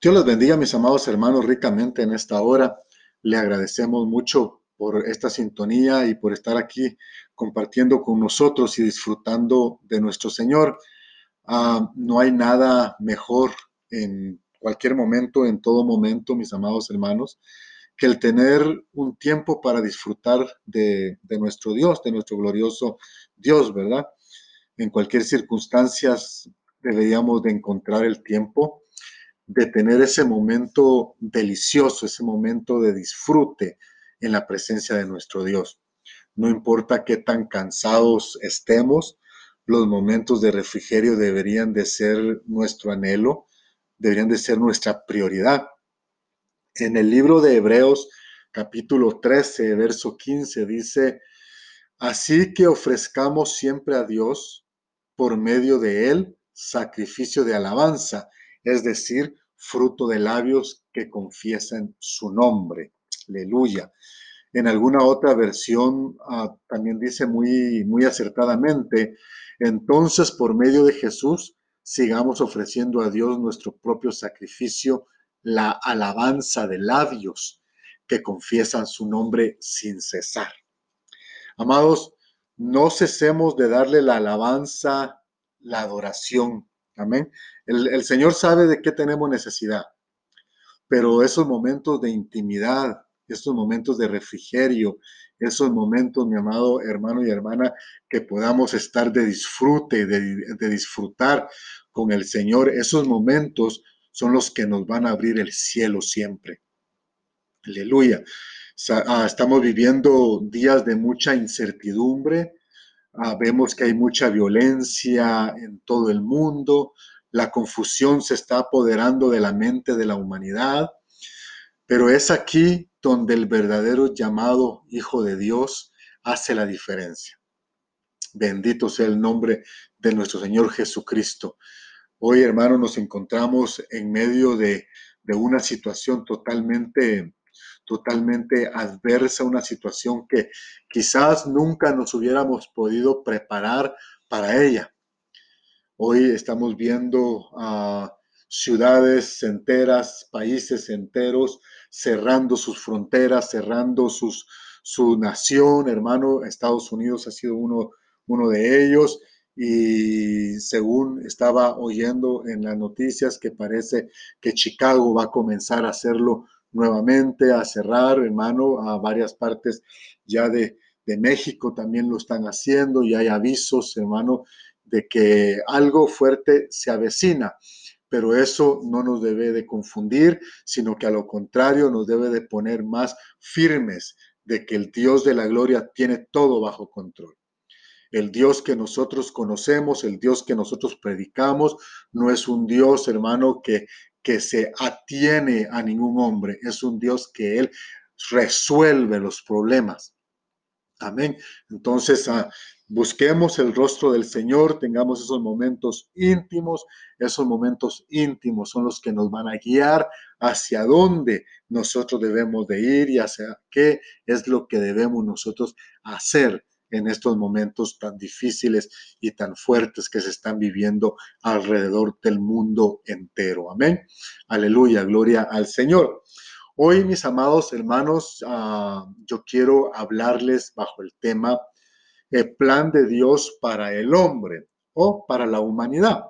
Dios les bendiga, mis amados hermanos, ricamente en esta hora. Le agradecemos mucho por esta sintonía y por estar aquí compartiendo con nosotros y disfrutando de nuestro Señor. Ah, no hay nada mejor en cualquier momento, en todo momento, mis amados hermanos, que el tener un tiempo para disfrutar de, de nuestro Dios, de nuestro glorioso Dios, ¿verdad? En cualquier circunstancia deberíamos de encontrar el tiempo de tener ese momento delicioso, ese momento de disfrute en la presencia de nuestro Dios. No importa qué tan cansados estemos, los momentos de refrigerio deberían de ser nuestro anhelo, deberían de ser nuestra prioridad. En el libro de Hebreos capítulo 13, verso 15 dice, así que ofrezcamos siempre a Dios por medio de él sacrificio de alabanza es decir, fruto de labios que confiesan su nombre. Aleluya. En alguna otra versión ah, también dice muy, muy acertadamente, entonces por medio de Jesús sigamos ofreciendo a Dios nuestro propio sacrificio, la alabanza de labios que confiesan su nombre sin cesar. Amados, no cesemos de darle la alabanza, la adoración Amén. El, Señor sabe de qué tenemos necesidad, pero esos momentos de intimidad, esos momentos de refrigerio, esos momentos, mi amado hermano y hermana, que podamos estar de disfrute, de, disfrutar con el Señor, esos momentos son los que nos van a abrir el cielo siempre. Aleluya. Ah, estamos viviendo días de mucha incertidumbre, Ah, vemos que hay mucha violencia en todo el mundo, la confusión se está apoderando de la mente de la humanidad, pero es aquí donde el verdadero llamado Hijo de Dios hace la diferencia. Bendito sea el nombre de nuestro Señor Jesucristo. Hoy, hermano, nos encontramos en medio de, de una situación totalmente totalmente adversa, una situación que quizás nunca nos hubiéramos podido preparar para ella. Hoy estamos viendo a ciudades enteras, países enteros cerrando sus fronteras, cerrando sus, su nación, hermano. Estados Unidos ha sido uno, uno de ellos y según estaba oyendo en las noticias que parece que Chicago va a comenzar a hacerlo nuevamente a cerrar, hermano, a varias partes ya de, México también lo están haciendo y hay avisos, hermano, de que algo fuerte se avecina. Pero eso no nos debe de confundir, sino que a lo contrario nos debe de poner más firmes de que el Dios de la gloria tiene todo bajo control. El Dios que nosotros conocemos, el Dios que nosotros predicamos, no es un Dios, hermano, que que se atiene a ningún hombre, es un Dios que Él resuelve los problemas. Amén. Entonces, ah, busquemos el rostro del Señor, tengamos esos momentos íntimos, esos momentos íntimos son los que nos van a guiar hacia dónde nosotros debemos de ir y hacia qué es lo que debemos nosotros hacer en estos momentos tan difíciles y tan fuertes que se están viviendo alrededor del mundo entero. Amén. Aleluya, gloria al Señor. Hoy, mis amados hermanos, ah, yo quiero hablarles bajo el tema el plan de Dios para el hombre o para la humanidad.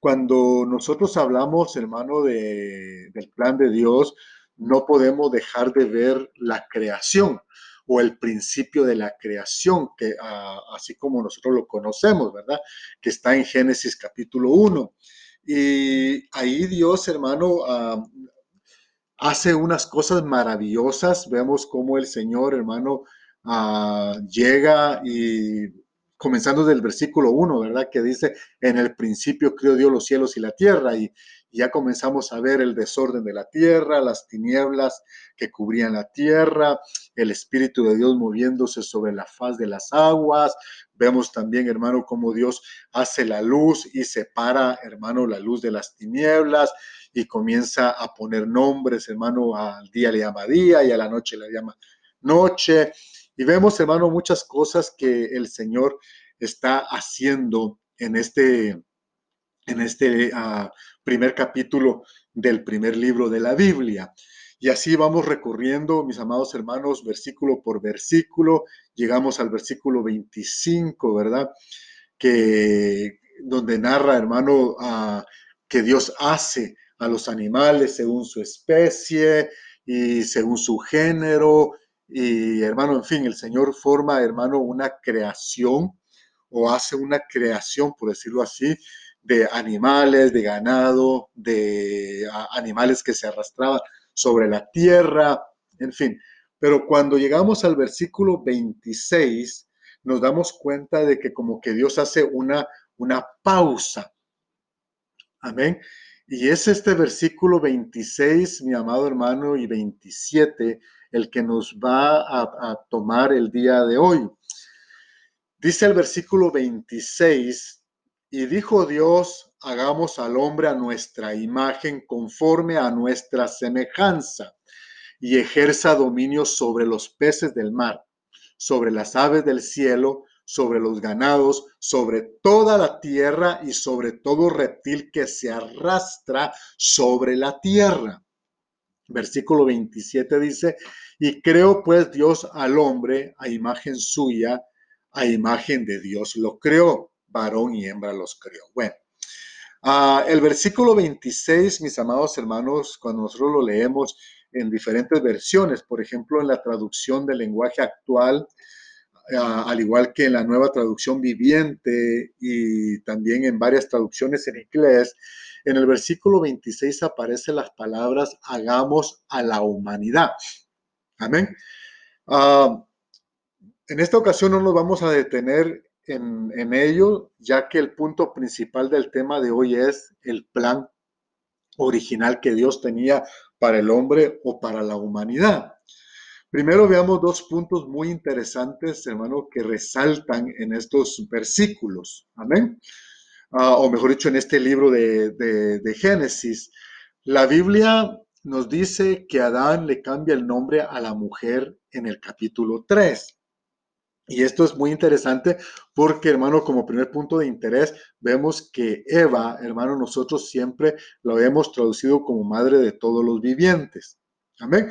Cuando nosotros hablamos, hermano, de, del plan de Dios, no podemos dejar de ver la creación o el principio de la creación, que ah, así como nosotros lo conocemos, ¿verdad? Que está en Génesis capítulo 1. Y ahí Dios, hermano, ah, hace unas cosas maravillosas. Vemos cómo el Señor, hermano, ah, llega y comenzando del versículo 1, ¿verdad? Que dice, en el principio creó Dios los cielos y la tierra, y, ya comenzamos a ver el desorden de la tierra, las tinieblas que cubrían la tierra, el Espíritu de Dios moviéndose sobre la faz de las aguas. Vemos también, hermano, cómo Dios hace la luz y separa, hermano, la luz de las tinieblas y comienza a poner nombres, hermano, al día le llama día y a la noche le llama noche. Y vemos, hermano, muchas cosas que el Señor está haciendo en este, en este uh, primer capítulo del primer libro de la Biblia. Y así vamos recorriendo, mis amados hermanos, versículo por versículo. Llegamos al versículo 25, ¿verdad? Que donde narra, hermano, que Dios hace a los animales según su especie y según su género. Y hermano, en fin, el Señor forma, hermano, una creación o hace una creación, por decirlo así, de animales, de ganado, de animales que se arrastraban sobre la tierra, en fin. Pero cuando llegamos al versículo 26, nos damos cuenta de que como que Dios hace una, una pausa. Amén. Y es este versículo 26, mi amado hermano, y 27, el que nos va a, a tomar el día de hoy. Dice el versículo 26, y dijo Dios, hagamos al hombre a nuestra imagen conforme a nuestra semejanza, y ejerza dominio sobre los peces del mar, sobre las aves del cielo, sobre los ganados, sobre toda la tierra y sobre todo reptil que se arrastra sobre la tierra. Versículo 27 dice, y creo pues Dios al hombre a imagen suya, a imagen de Dios lo creó varón y hembra los creó. Bueno, ah, el versículo 26, mis amados hermanos, cuando nosotros lo leemos en diferentes versiones, por ejemplo, en la traducción del lenguaje actual, ah, al igual que en la nueva traducción viviente y también en varias traducciones en inglés, en el versículo 26 aparecen las palabras hagamos a la humanidad. Amén. Ah, en esta ocasión no nos vamos a detener en, ello, ya que el punto principal del tema de hoy es el plan original que Dios tenía para el hombre o para la humanidad. Primero veamos dos puntos muy interesantes, hermano, que resaltan en estos versículos. Amén. Ah, o mejor dicho, en este libro de, de Génesis. La Biblia nos dice que Adán le cambia el nombre a la mujer en el capítulo 3. Y esto es muy interesante porque, hermano, como primer punto de interés, vemos que Eva, hermano, nosotros siempre lo hemos traducido como madre de todos los vivientes. Amén.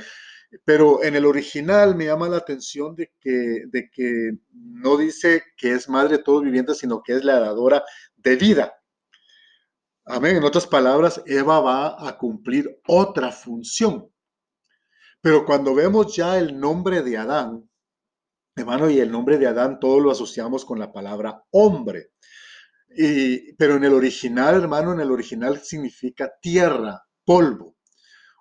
Pero en el original me llama la atención de que, de que no dice que es madre de todos los vivientes, sino que es la dadora de vida. Amén. En otras palabras, Eva va a cumplir otra función. Pero cuando vemos ya el nombre de Adán, Hermano, y el nombre de Adán todo lo asociamos con la palabra hombre. Pero en el original, hermano, en el original significa tierra, polvo.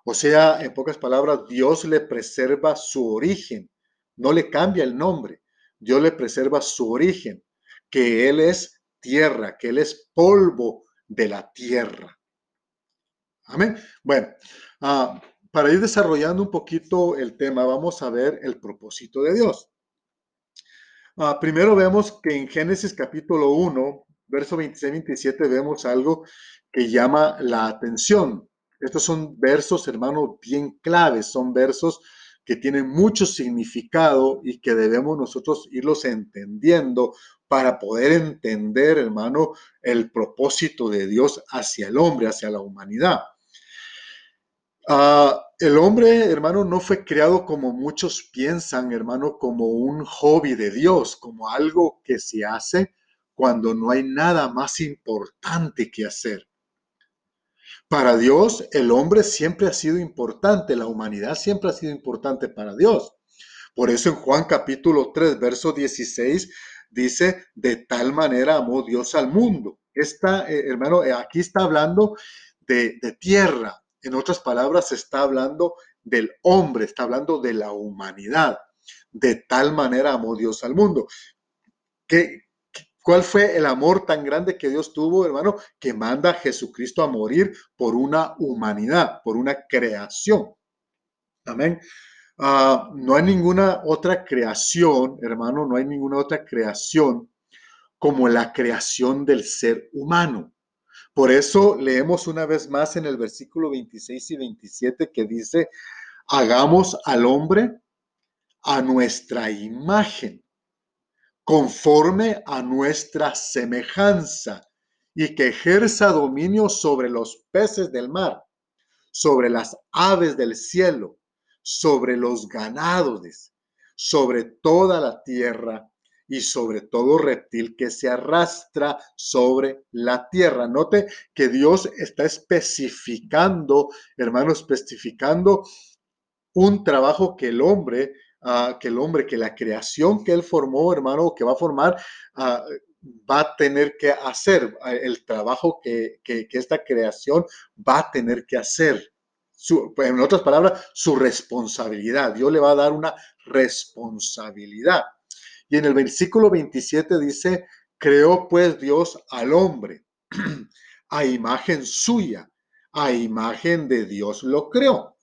O sea, en pocas palabras, Dios le preserva su origen, no le cambia el nombre. Dios le preserva su origen, que Él es tierra, que Él es polvo de la tierra. Amén. Bueno, ah, para ir desarrollando un poquito el tema, vamos a ver el propósito de Dios. Ah, primero vemos que en Génesis capítulo 1, verso 26-27, vemos algo que llama la atención. Estos son versos, hermano, bien claves, son versos que tienen mucho significado y que debemos nosotros irlos entendiendo para poder entender, hermano, el propósito de Dios hacia el hombre, hacia la humanidad. Ah, el hombre, hermano, no fue creado como muchos piensan, hermano, como un hobby de Dios, como algo que se hace cuando no hay nada más importante que hacer. Para Dios, el hombre siempre ha sido importante, la humanidad siempre ha sido importante para Dios. Por eso en Juan capítulo 3, verso 16, dice, de tal manera amó Dios al mundo. Esta, eh, hermano, eh, aquí está hablando de, de tierra, en otras palabras, está hablando del hombre, está hablando de la humanidad. De tal manera amó Dios al mundo. ¿Qué, ¿Cuál fue el amor tan grande que Dios tuvo, hermano? Que manda a Jesucristo a morir por una humanidad, por una creación. Amén. Ah, no hay ninguna otra creación, hermano, no hay ninguna otra creación como la creación del ser humano. Por eso leemos una vez más en el versículo 26 y 27 que dice, hagamos al hombre a nuestra imagen, conforme a nuestra semejanza, y que ejerza dominio sobre los peces del mar, sobre las aves del cielo, sobre los ganados, sobre toda la tierra y sobre todo reptil que se arrastra sobre la tierra. Note que Dios está especificando, hermano, especificando un trabajo que el hombre, uh, que el hombre, que la creación que él formó, hermano, que va a formar, uh, va a tener que hacer, el trabajo que, que, que, esta creación va a tener que hacer. Su, en otras palabras, su responsabilidad. Dios le va a dar una responsabilidad. Y en el versículo 27 dice, creó pues Dios al hombre a imagen suya, a imagen de Dios lo creó.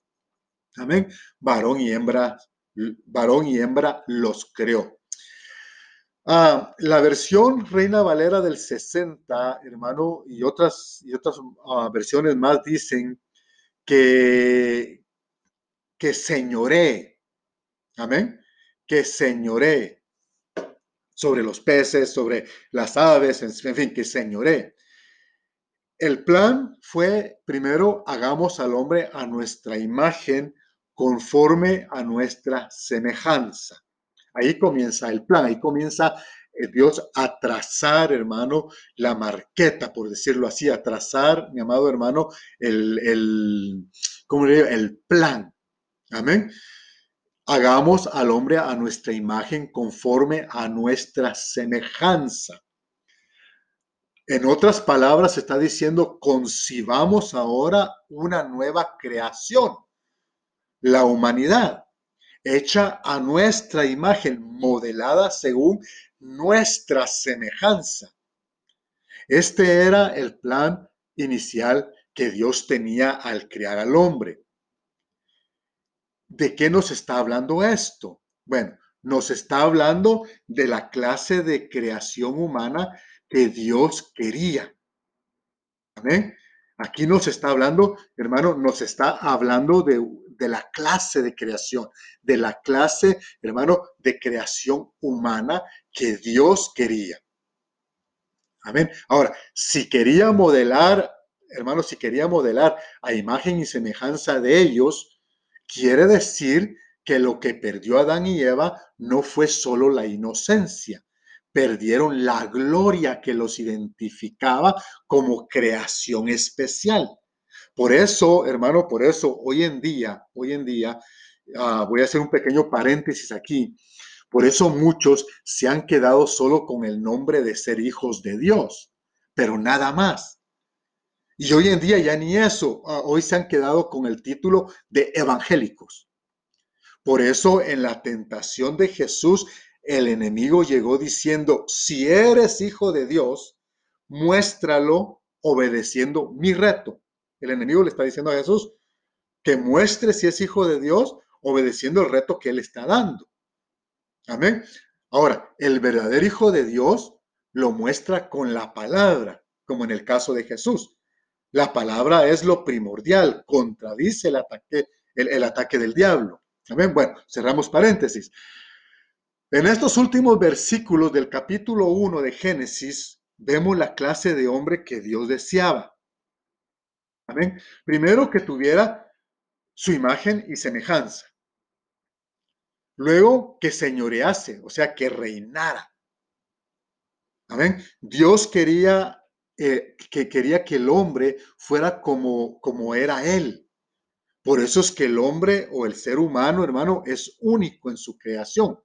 Amén. Varón y hembra, varón y hembra los creó. Ah, la versión Reina Valera del 60, hermano, y otras, y otras ah, versiones más dicen que, que señoré, amén, que señoré sobre los peces, sobre las aves, en fin, que señoré. El plan fue, primero, hagamos al hombre a nuestra imagen conforme a nuestra semejanza. Ahí comienza el plan, ahí comienza eh, Dios a trazar, hermano, la marqueta, por decirlo así, a trazar, mi amado hermano, el, el, ¿cómo le digo? el plan. Amén. Hagamos al hombre a nuestra imagen conforme a nuestra semejanza. En otras palabras, está diciendo, concibamos ahora una nueva creación, la humanidad, hecha a nuestra imagen, modelada según nuestra semejanza. Este era el plan inicial que Dios tenía al crear al hombre. ¿De qué nos está hablando esto? Bueno, nos está hablando de la clase de creación humana que Dios quería. Amén. Aquí nos está hablando, hermano, nos está hablando de, de, la clase de creación, de la clase, hermano, de creación humana que Dios quería. Amén. Ahora, si quería modelar, hermano, si quería modelar a imagen y semejanza de ellos, Quiere decir que lo que perdió Adán y Eva no fue solo la inocencia, perdieron la gloria que los identificaba como creación especial. Por eso, hermano, por eso hoy en día, hoy en día, uh, voy a hacer un pequeño paréntesis aquí, por eso muchos se han quedado solo con el nombre de ser hijos de Dios, pero nada más. Y hoy en día ya ni eso, ah, hoy se han quedado con el título de evangélicos. Por eso en la tentación de Jesús, el enemigo llegó diciendo, si eres hijo de Dios, muéstralo obedeciendo mi reto. El enemigo le está diciendo a Jesús que muestre si es hijo de Dios obedeciendo el reto que él está dando. Amén. Ahora, el verdadero hijo de Dios lo muestra con la palabra, como en el caso de Jesús. La palabra es lo primordial, contradice el ataque, el, ataque del diablo. ¿Amén? Bueno, cerramos paréntesis. En estos últimos versículos del capítulo 1 de Génesis, vemos la clase de hombre que Dios deseaba. Amén. Primero que tuviera su imagen y semejanza. Luego que señorease, o sea, que reinara. Amén. Dios quería eh, que quería que el hombre fuera como, como era él. Por eso es que el hombre o el ser humano, hermano, es único en su creación.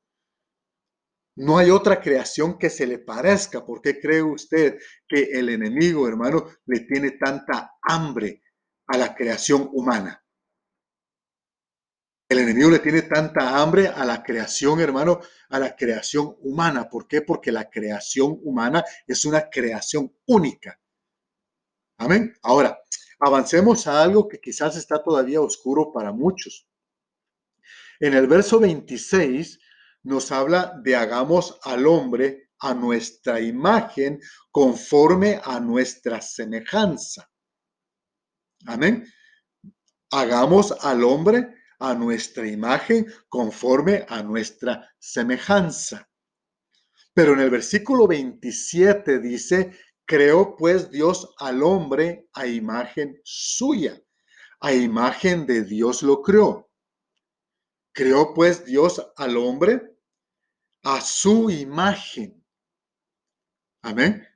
No hay otra creación que se le parezca. ¿Por qué cree usted que el enemigo, hermano, le tiene tanta hambre a la creación humana? El enemigo le tiene tanta hambre a la creación, hermano, a la creación humana. ¿Por qué? Porque la creación humana es una creación única. Amén. Ahora, avancemos a algo que quizás está todavía oscuro para muchos. En el verso 26 nos habla de hagamos al hombre a nuestra imagen conforme a nuestra semejanza. Amén. Hagamos al hombre a nuestra imagen conforme a nuestra semejanza. Pero en el versículo 27 dice creó pues Dios al hombre a imagen suya. A imagen de Dios lo creó. Creó pues Dios al hombre a su imagen. Amén.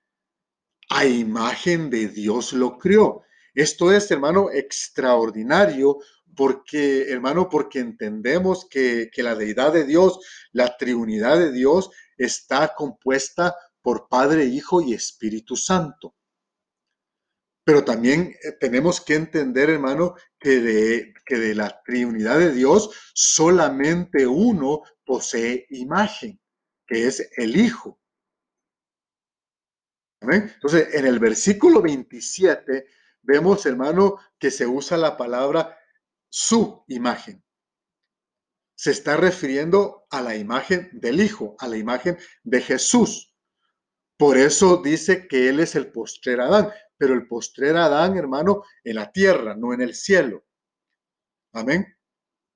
A imagen de Dios lo creó. Esto es, hermano, extraordinario porque, hermano, porque entendemos que, que la deidad de Dios, la triunidad de Dios, está compuesta por Padre, Hijo y Espíritu Santo. Pero también eh, tenemos que entender, hermano, que de, que de la Trinidad de Dios solamente uno posee imagen, que es el Hijo. Entonces, en el versículo 27 vemos, hermano, que se usa la palabra su imagen. Se está refiriendo a la imagen del Hijo, a la imagen de Jesús. Por eso dice que Él es el postrer Adán, pero el postrer Adán, hermano, en la tierra, no en el cielo. Amén.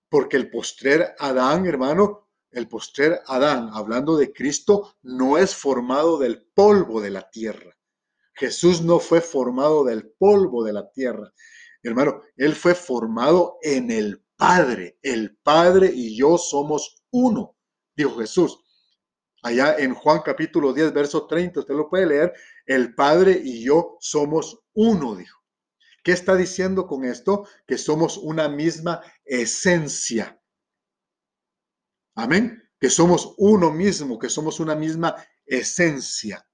Porque el postrer Adán, hermano, el postrer Adán, hablando de Cristo, no es formado del polvo de la tierra. Jesús no fue formado del polvo de la tierra. Hermano, Él fue formado en el Padre. El Padre y yo somos uno, dijo Jesús. Allá en Juan capítulo 10, verso 30, usted lo puede leer. El Padre y yo somos uno, dijo. ¿Qué está diciendo con esto? Que somos una misma esencia. Amén. Que somos uno mismo, que somos una misma esencia.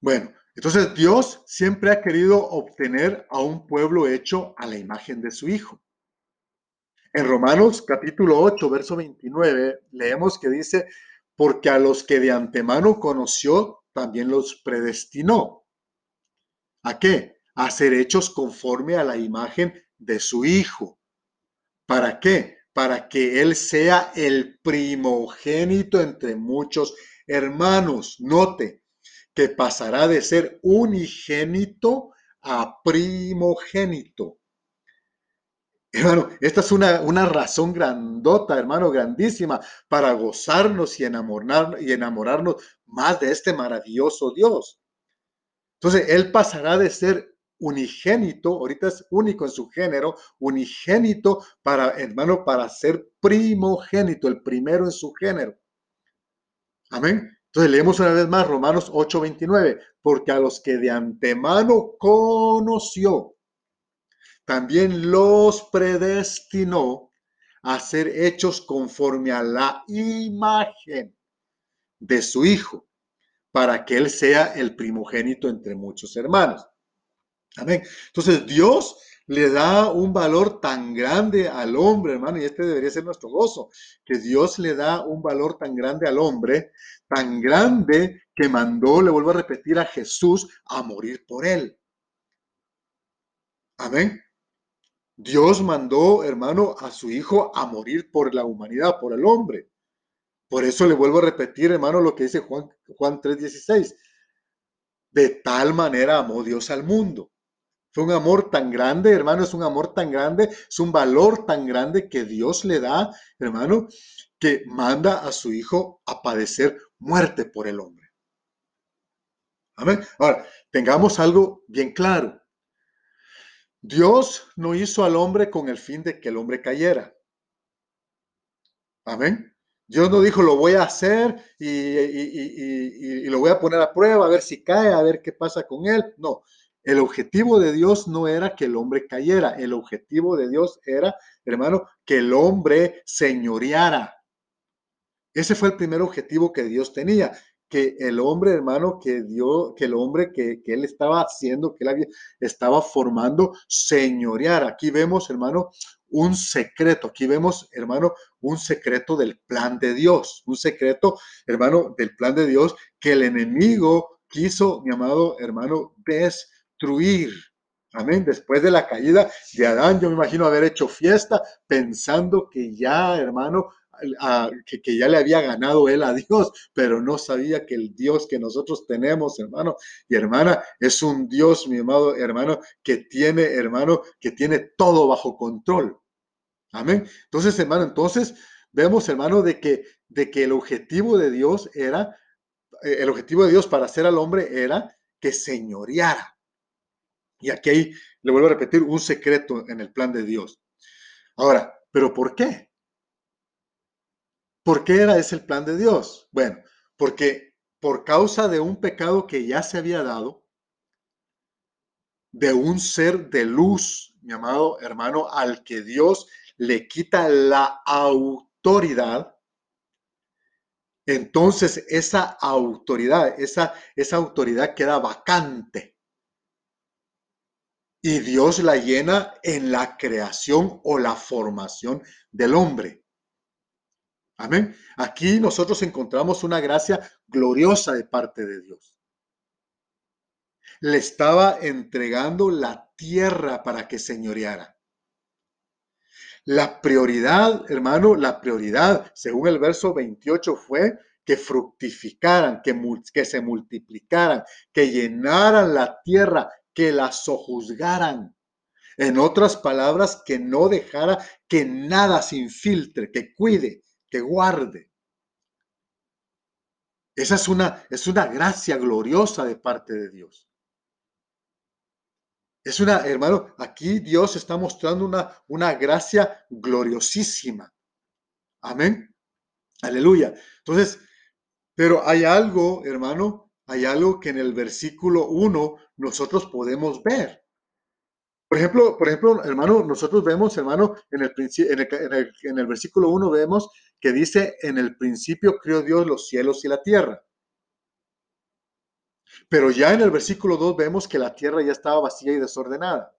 Bueno, entonces Dios siempre ha querido obtener a un pueblo hecho a la imagen de su Hijo. En Romanos capítulo 8, verso 29, leemos que dice, porque a los que de antemano conoció, también los predestinó. ¿A qué? A ser hechos conforme a la imagen de su Hijo. ¿Para qué? Para que Él sea el primogénito entre muchos hermanos. Note, que pasará de ser unigénito a primogénito. Hermano, esta es una, una, razón grandota, hermano, grandísima, para gozarnos y, enamorar, y enamorarnos más de este maravilloso Dios. Entonces, Él pasará de ser unigénito, ahorita es único en su género, unigénito para, hermano, para ser primogénito, el primero en su género. Amén. Entonces leemos una vez más Romanos 8:29, porque a los que de antemano conoció, también los predestinó a ser hechos conforme a la imagen de su Hijo, para que Él sea el primogénito entre muchos hermanos. Amén. Entonces Dios le da un valor tan grande al hombre, hermano, y este debería ser nuestro gozo, que Dios le da un valor tan grande al hombre, tan grande que mandó, le vuelvo a repetir, a Jesús a morir por él. Amén. Dios mandó, hermano, a su Hijo a morir por la humanidad, por el hombre. Por eso le vuelvo a repetir, hermano, lo que dice Juan, Juan 3:16. De tal manera amó Dios al mundo fue un amor tan grande, hermano, es un amor tan grande, es un valor tan grande que Dios le da, hermano, que manda a su Hijo a padecer muerte por el hombre. Amén. Ahora, tengamos algo bien claro. Dios no hizo al hombre con el fin de que el hombre cayera. Amén. Dios no dijo, lo voy a hacer y, y, lo voy a poner a prueba, a ver si cae, a ver qué pasa con él. No, el objetivo de Dios no era que el hombre cayera, el objetivo de Dios era, hermano, que el hombre señoreara. Ese fue el primer objetivo que Dios tenía, que el hombre, hermano, que dio, que el hombre que, él estaba haciendo, que él estaba formando, señoreara. Aquí vemos, hermano, un secreto. Aquí vemos, hermano, un secreto del plan de Dios, un secreto, hermano, del plan de Dios que el enemigo quiso, mi amado hermano, Amén. Después de la caída de Adán, yo me imagino haber hecho fiesta pensando que ya, hermano, que, que, ya le había ganado él a Dios, pero no sabía que el Dios que nosotros tenemos, hermano y hermana, es un Dios, mi amado hermano, que tiene, hermano, que tiene todo bajo control. Amén. Entonces, hermano, entonces vemos, hermano, de que, de que el objetivo de Dios era eh, el objetivo de Dios para hacer al hombre era que señoreara. Y aquí le vuelvo a repetir un secreto en el plan de Dios. Ahora, ¿pero por qué? ¿Por qué era ese el plan de Dios? Bueno, porque por causa de un pecado que ya se había dado, de un ser de luz, mi amado hermano, al que Dios le quita la autoridad, entonces esa autoridad, esa, esa autoridad queda vacante. Y Dios la llena en la creación o la formación del hombre. Amén. Aquí nosotros encontramos una gracia gloriosa de parte de Dios. Le estaba entregando la tierra para que señoreara. La prioridad, hermano, la prioridad, según el verso 28, fue que fructificaran, que, que se multiplicaran, que llenaran la tierra, que la sojuzgaran. En otras palabras, que no dejara que nada se infiltre, que cuide, que guarde. Esa es una, es una gracia gloriosa de parte de Dios. Es una, hermano, aquí Dios está mostrando una, una gracia gloriosísima. Amén. Aleluya. Entonces, pero hay algo, hermano, hay algo que en el versículo 1 nosotros podemos ver. Por ejemplo, por ejemplo, hermano, nosotros vemos, hermano, en el, en el, en el versículo 1 vemos que dice, en el principio creó Dios los cielos y la tierra. Pero ya en el versículo 2 vemos que la tierra ya estaba vacía y desordenada.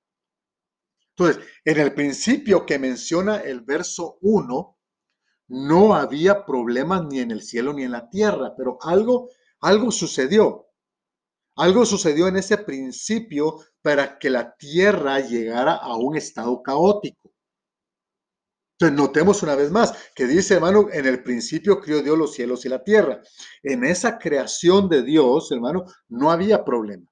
Entonces, en el principio que menciona el verso 1, no había problemas ni en el cielo ni en la tierra, pero algo, algo sucedió. Algo sucedió en ese principio para que la tierra llegara a un estado caótico. Entonces, notemos una vez más que dice, hermano, en el principio crió Dios los cielos y la tierra. En esa creación de Dios, hermano, no había problema.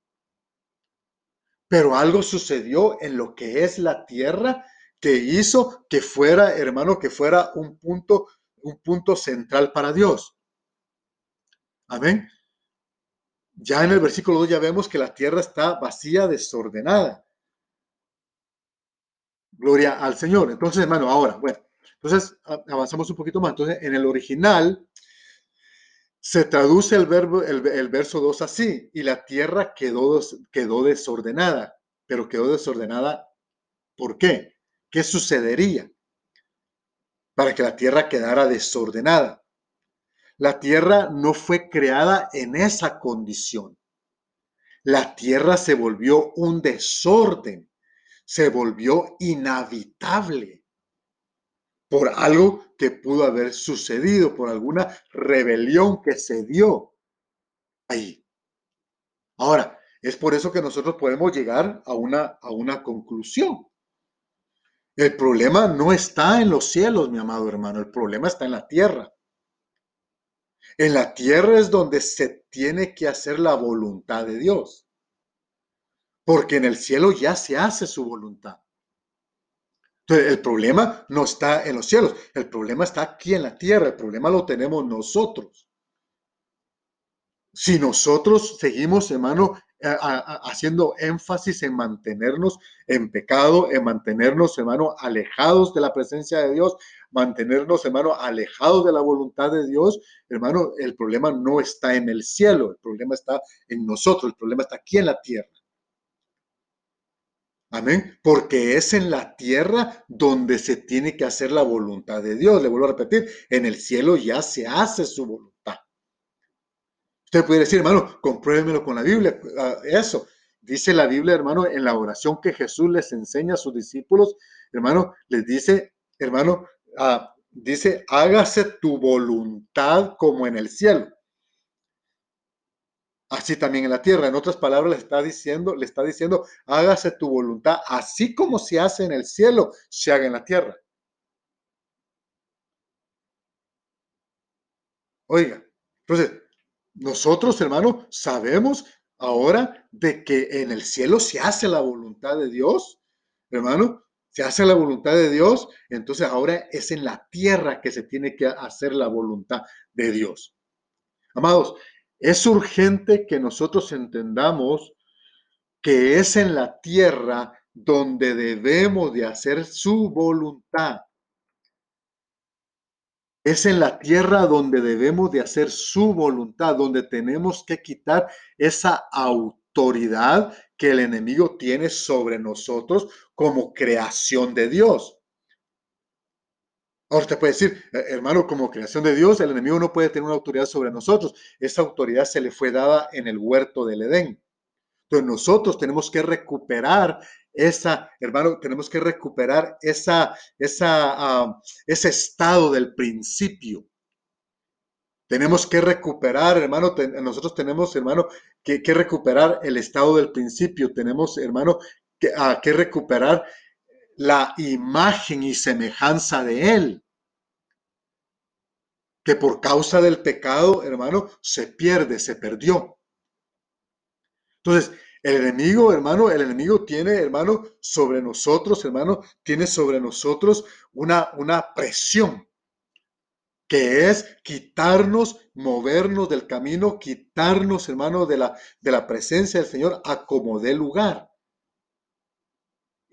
Pero algo sucedió en lo que es la tierra que hizo que fuera, hermano, que fuera un punto, un punto central para Dios. Amén. Ya en el versículo 2 ya vemos que la tierra está vacía, desordenada. Gloria al Señor. Entonces, hermano, ahora, bueno, entonces avanzamos un poquito más. Entonces, en el original se traduce el verbo, el, verso 2 así, y la tierra quedó, quedó desordenada, pero quedó desordenada, ¿por qué? ¿Qué sucedería para que la tierra quedara desordenada? La tierra no fue creada en esa condición. La tierra se volvió un desorden se volvió inhabitable por algo que pudo haber sucedido, por alguna rebelión que se dio ahí. Ahora, es por eso que nosotros podemos llegar a una, a una conclusión. El problema no está en los cielos, mi amado hermano, el problema está en la tierra. En la tierra es donde se tiene que hacer la voluntad de Dios porque en el cielo ya se hace su voluntad. Entonces, el problema no está en los cielos, el problema está aquí en la tierra, el problema lo tenemos nosotros. Si nosotros seguimos, hermano, haciendo énfasis en mantenernos en pecado, en mantenernos, hermano, alejados de la presencia de Dios, mantenernos, hermano, alejados de la voluntad de Dios, hermano, el problema no está en el cielo, el problema está en nosotros, el problema está aquí en la tierra. Amén. Porque es en la tierra donde se tiene que hacer la voluntad de Dios. Le vuelvo a repetir, en el cielo ya se hace su voluntad. Usted puede decir, hermano, compruébemelo con la Biblia. Ah, eso. Dice la Biblia, hermano, en la oración que Jesús les enseña a sus discípulos, hermano, les dice, hermano, ah, dice, hágase tu voluntad como en el cielo así también en la tierra. En otras palabras, le está diciendo, le está diciendo, hágase tu voluntad, así como se hace en el cielo, se haga en la tierra. Oiga, entonces, nosotros, hermano, sabemos ahora de que en el cielo se hace la voluntad de Dios, hermano, se hace la voluntad de Dios, entonces ahora es en la tierra que se tiene que hacer la voluntad de Dios. Amados, Es urgente que nosotros entendamos que es en la tierra donde debemos de hacer su voluntad. Es en la tierra donde debemos de hacer su voluntad, donde tenemos que quitar esa autoridad que el enemigo tiene sobre nosotros como creación de Dios. Ahora usted puede decir, eh, hermano, como creación de Dios, el enemigo no puede tener una autoridad sobre nosotros. Esa autoridad se le fue dada en el huerto del Edén. Entonces nosotros tenemos que recuperar esa, hermano, tenemos que recuperar esa, esa, ese estado del principio. Tenemos que recuperar, hermano, nosotros tenemos, hermano, que, recuperar el estado del principio. Tenemos, hermano, que, ah, que recuperar la imagen y semejanza de Él. Que por causa del pecado, hermano, se pierde, se perdió. Entonces, el enemigo, hermano, el enemigo tiene, hermano, sobre nosotros, hermano, tiene sobre nosotros una, una presión que es quitarnos, movernos del camino, quitarnos, hermano, de la, de la presencia del Señor a como dé lugar.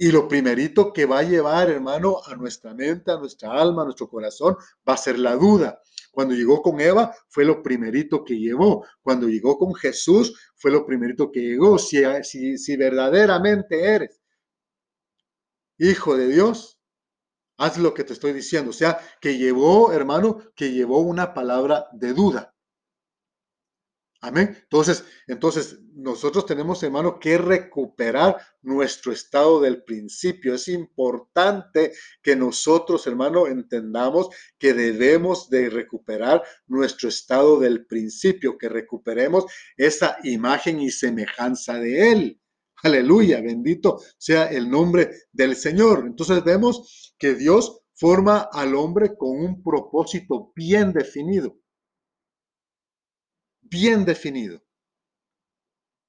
Y lo primerito que va a llevar, hermano, a nuestra mente, a nuestra alma, a nuestro corazón, va a ser la duda. Cuando llegó con Eva, fue lo primerito que llevó. Cuando llegó con Jesús, fue lo primerito que llegó. Si, si, si verdaderamente eres hijo de Dios, haz lo que te estoy diciendo. O sea, que llevó, hermano, que llevó una palabra de duda. Amén. Entonces, entonces nosotros tenemos, hermano, que recuperar nuestro estado del principio. Es importante que nosotros, hermano, entendamos que debemos de recuperar nuestro estado del principio, que recuperemos esa imagen y semejanza de Él. Aleluya, bendito sea el nombre del Señor. Entonces vemos que Dios forma al hombre con un propósito bien definido bien definido.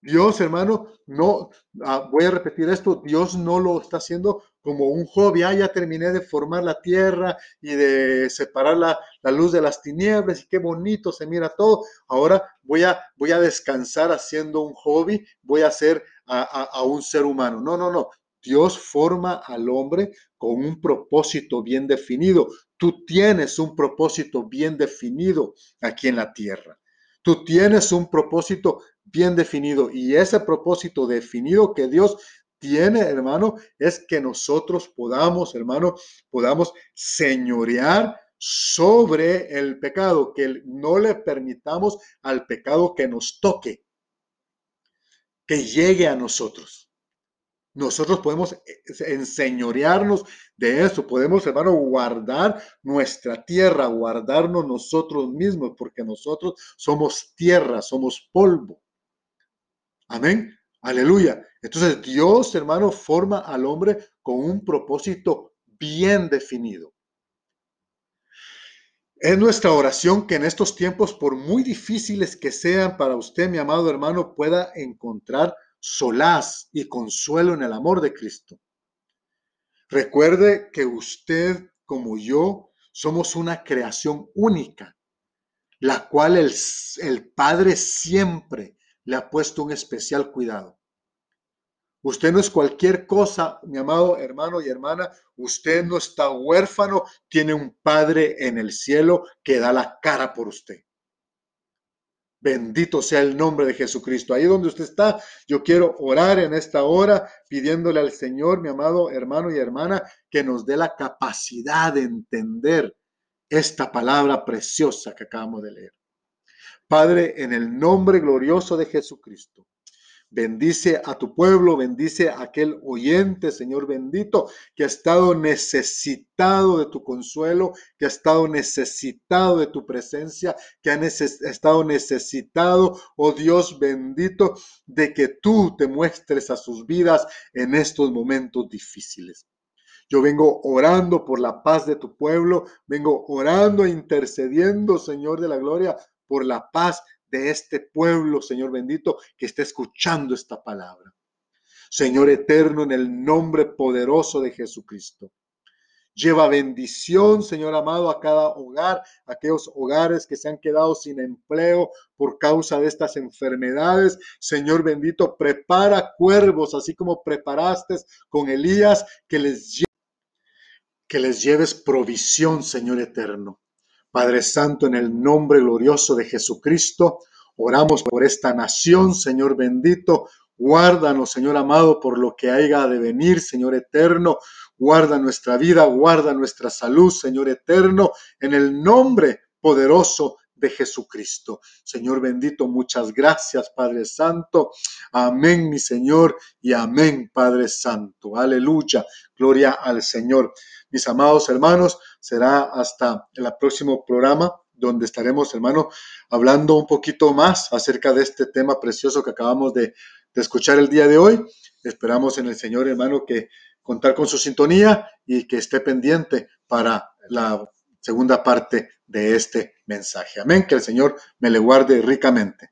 Dios, hermano, no, ah, voy a repetir esto, Dios no lo está haciendo como un hobby, ah, ya terminé de formar la tierra y de separar la, luz de las tinieblas y qué bonito se mira todo, ahora voy a, voy a descansar haciendo un hobby, voy a hacer a, a un ser humano. No, no, no, Dios forma al hombre con un propósito bien definido. Tú tienes un propósito bien definido aquí en la tierra. Tú tienes un propósito bien definido y ese propósito definido que Dios tiene, hermano, es que nosotros podamos, hermano, podamos señorear sobre el pecado, que no le permitamos al pecado que nos toque, que llegue a nosotros. Nosotros podemos eh, enseñorearnos de eso, podemos, hermano, guardar nuestra tierra, guardarnos nosotros mismos, porque nosotros somos tierra, somos polvo. Amén. Aleluya. Entonces Dios, hermano, forma al hombre con un propósito bien definido. Es nuestra oración que en estos tiempos, por muy difíciles que sean para usted, mi amado hermano, pueda encontrar solaz y consuelo en el amor de Cristo. Recuerde que usted como yo somos una creación única, la cual el, el Padre siempre le ha puesto un especial cuidado. Usted no es cualquier cosa, mi amado hermano y hermana. Usted no está huérfano, tiene un Padre en el cielo que da la cara por usted. Bendito sea el nombre de Jesucristo. Ahí donde usted está, yo quiero orar en esta hora pidiéndole al Señor, mi amado hermano y hermana, que nos dé la capacidad de entender esta palabra preciosa que acabamos de leer. Padre, en el nombre glorioso de Jesucristo, Bendice a tu pueblo, bendice a aquel oyente, Señor bendito, que ha estado necesitado de tu consuelo, que ha estado necesitado de tu presencia, que ha, estado necesitado, oh Dios bendito, de que tú te muestres a sus vidas en estos momentos difíciles. Yo vengo orando por la paz de tu pueblo, vengo orando e intercediendo, Señor de la gloria, por la paz de este pueblo, Señor bendito, que está escuchando esta palabra. Señor eterno, en el nombre poderoso de Jesucristo. Lleva bendición, Señor amado, a cada hogar, aquellos hogares que se han quedado sin empleo por causa de estas enfermedades. Señor bendito, prepara cuervos, así como preparaste con Elías, que les, que les lleves provisión, Señor eterno. Padre Santo, en el nombre glorioso de Jesucristo, oramos por esta nación, Señor bendito. Guárdanos, Señor amado, por lo que haya de venir, Señor eterno. Guarda nuestra vida, guarda nuestra salud, Señor eterno, en el nombre poderoso de Jesucristo. Señor bendito, muchas gracias, Padre Santo. Amén, mi Señor, y amén, Padre Santo. Aleluya. Gloria al Señor. Mis amados hermanos, será hasta el próximo programa donde estaremos, hermano, hablando un poquito más acerca de este tema precioso que acabamos de, de escuchar el día de hoy. Esperamos en el Señor, hermano, que contar con su sintonía y que esté pendiente para la segunda parte de este mensaje. Amén. Que el Señor me le guarde ricamente.